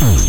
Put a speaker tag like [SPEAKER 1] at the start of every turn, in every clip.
[SPEAKER 1] Mm-hmm.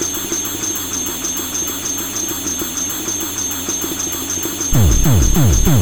[SPEAKER 1] Boom, boom, boom.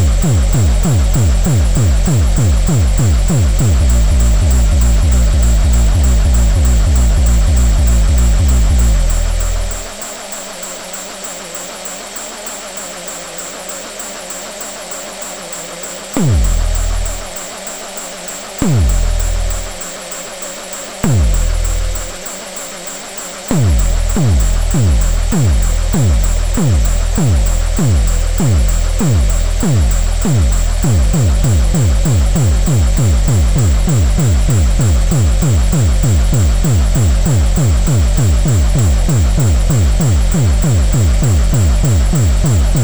[SPEAKER 1] Thank you.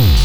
[SPEAKER 1] Hmm.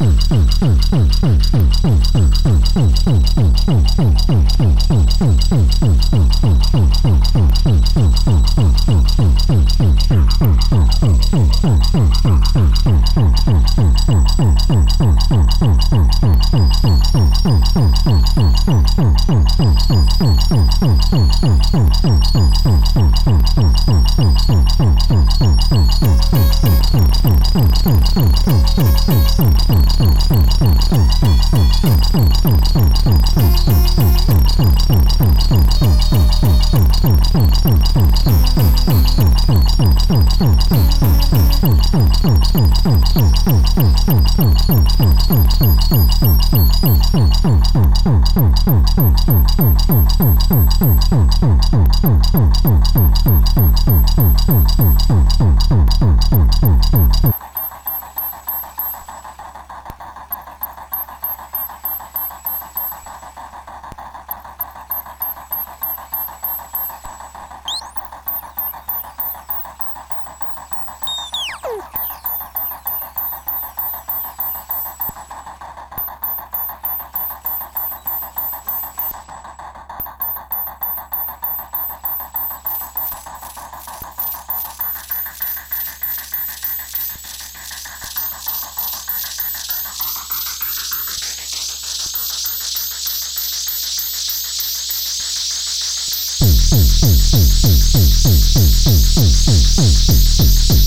[SPEAKER 1] 嗯嗯嗯嗯 Thank you.